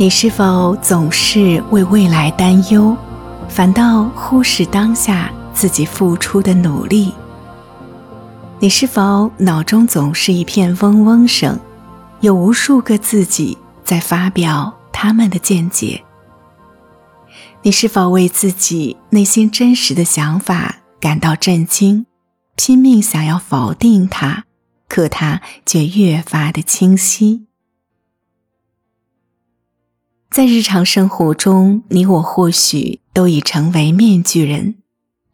你是否总是为未来担忧，反倒忽视当下自己付出的努力？你是否脑中总是一片嗡嗡声，有无数个自己在发表他们的见解？你是否为自己内心真实的想法感到震惊，拼命想要否定它，可它却越发的清晰？在日常生活中，你我或许都已成为面具人，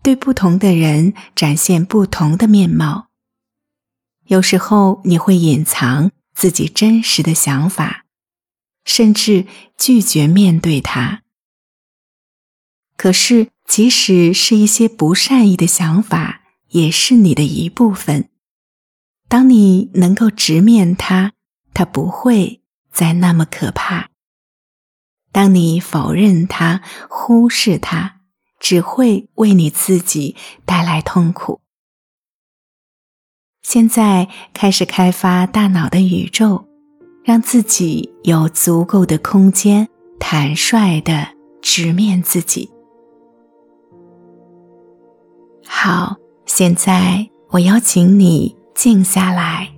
对不同的人展现不同的面貌。有时候你会隐藏自己真实的想法，甚至拒绝面对它。可是，即使是一些不善意的想法，也是你的一部分。当你能够直面它，它不会再那么可怕。当你否认它、忽视它，只会为你自己带来痛苦。现在开始开发大脑的宇宙，让自己有足够的空间，坦率的直面自己。好，现在我邀请你静下来，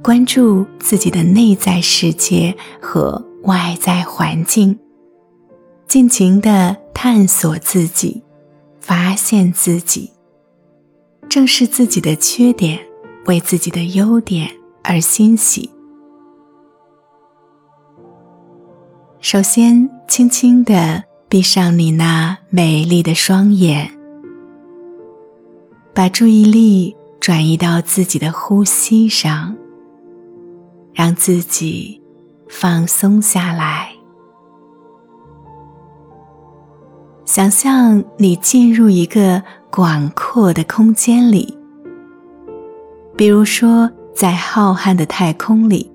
关注自己的内在世界和。外在环境，尽情的探索自己，发现自己，正视自己的缺点，为自己的优点而欣喜。首先，轻轻的闭上你那美丽的双眼，把注意力转移到自己的呼吸上，让自己。放松下来，想象你进入一个广阔的空间里，比如说在浩瀚的太空里，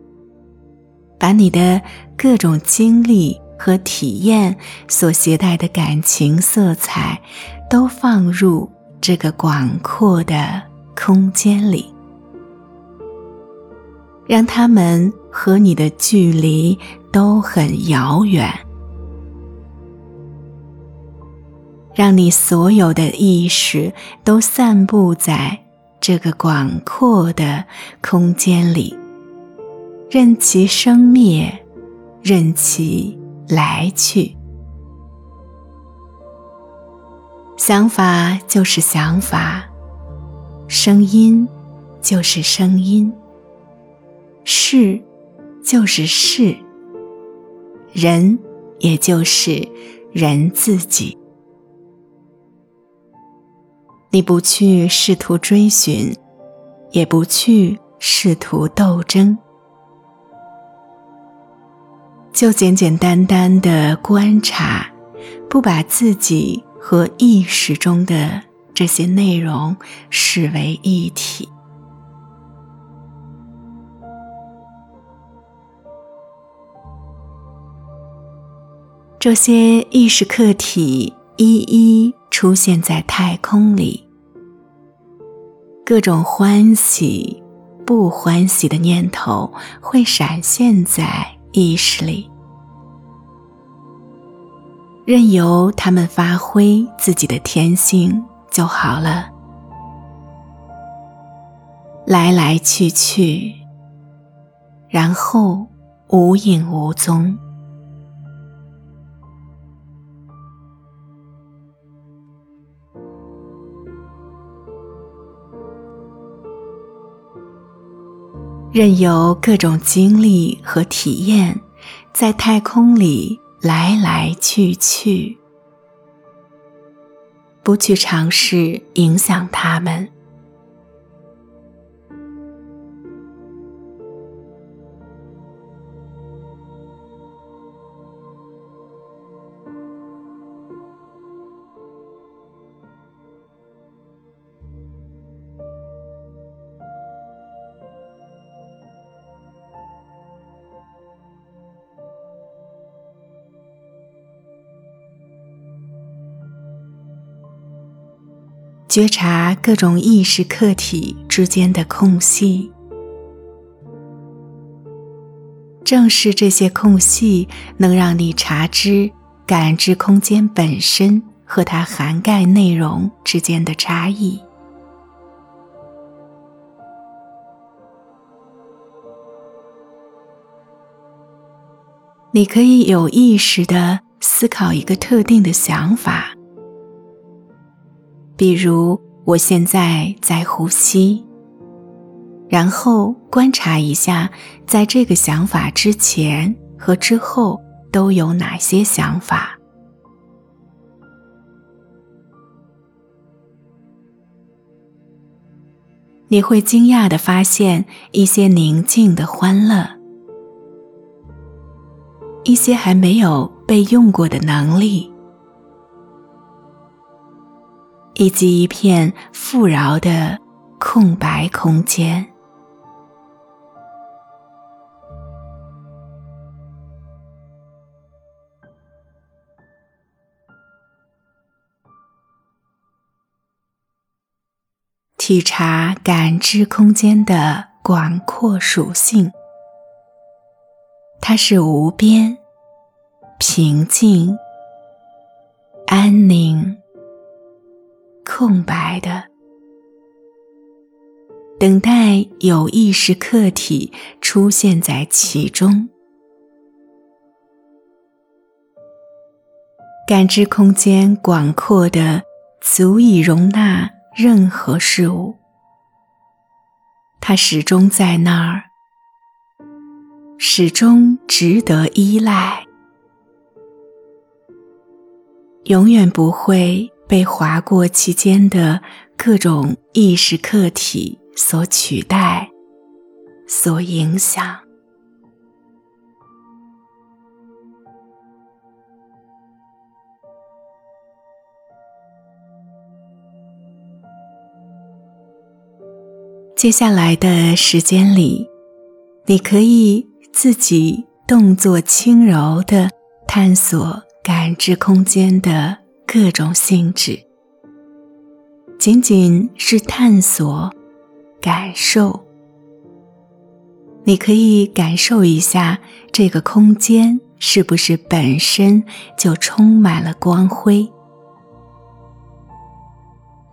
把你的各种经历和体验所携带的感情色彩，都放入这个广阔的空间里。让他们和你的距离都很遥远，让你所有的意识都散布在这个广阔的空间里，任其生灭，任其来去。想法就是想法，声音就是声音。是，就是是。人，也就是人自己。你不去试图追寻，也不去试图斗争，就简简单单的观察，不把自己和意识中的这些内容视为一体。这些意识客体一一出现在太空里，各种欢喜、不欢喜的念头会闪现在意识里，任由他们发挥自己的天性就好了。来来去去，然后无影无踪。任由各种经历和体验在太空里来来去去，不去尝试影响他们。觉察各种意识客体之间的空隙，正是这些空隙，能让你察知感知空间本身和它涵盖内容之间的差异。你可以有意识的思考一个特定的想法，比如我现在在呼吸。然后观察一下，在这个想法之前和之后都有哪些想法。你会惊讶的发现一些宁静的欢乐，一些还没有被用过的能力，以及一片富饶的空白空间。体察感知空间的广阔属性，它是无边、平静、安宁、空白的，等待有意识客体出现在其中。感知空间广阔的，足以容纳。任何事物，它始终在那儿，始终值得依赖，永远不会被划过其间的各种意识客体所取代、所影响。接下来的时间里，你可以自己动作轻柔的探索感知空间的各种性质，仅仅是探索、感受。你可以感受一下这个空间是不是本身就充满了光辉，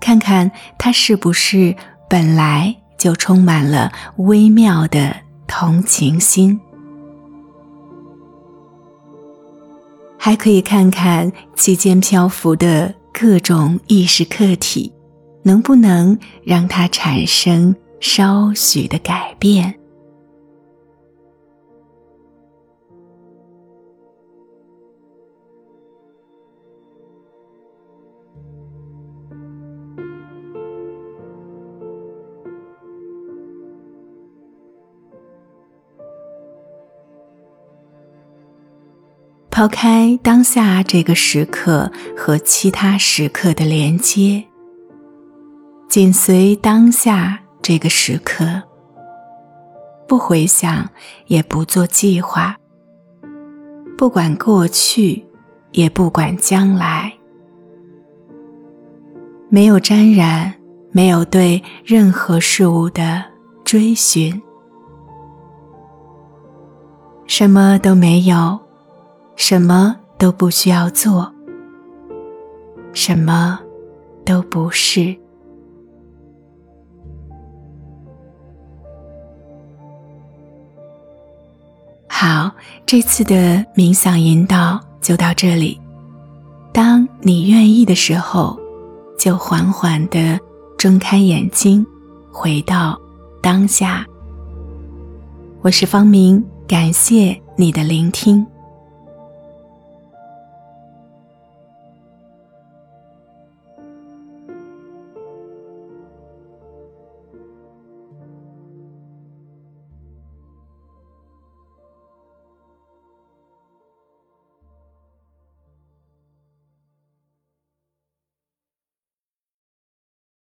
看看它是不是本来。就充满了微妙的同情心，还可以看看其间漂浮的各种意识客体，能不能让它产生稍许的改变。抛开当下这个时刻和其他时刻的连接，紧随当下这个时刻，不回想，也不做计划，不管过去，也不管将来，没有沾染，没有对任何事物的追寻，什么都没有。什么都不需要做，什么都不是。好，这次的冥想引导就到这里。当你愿意的时候，就缓缓的睁开眼睛，回到当下。我是方明，感谢你的聆听。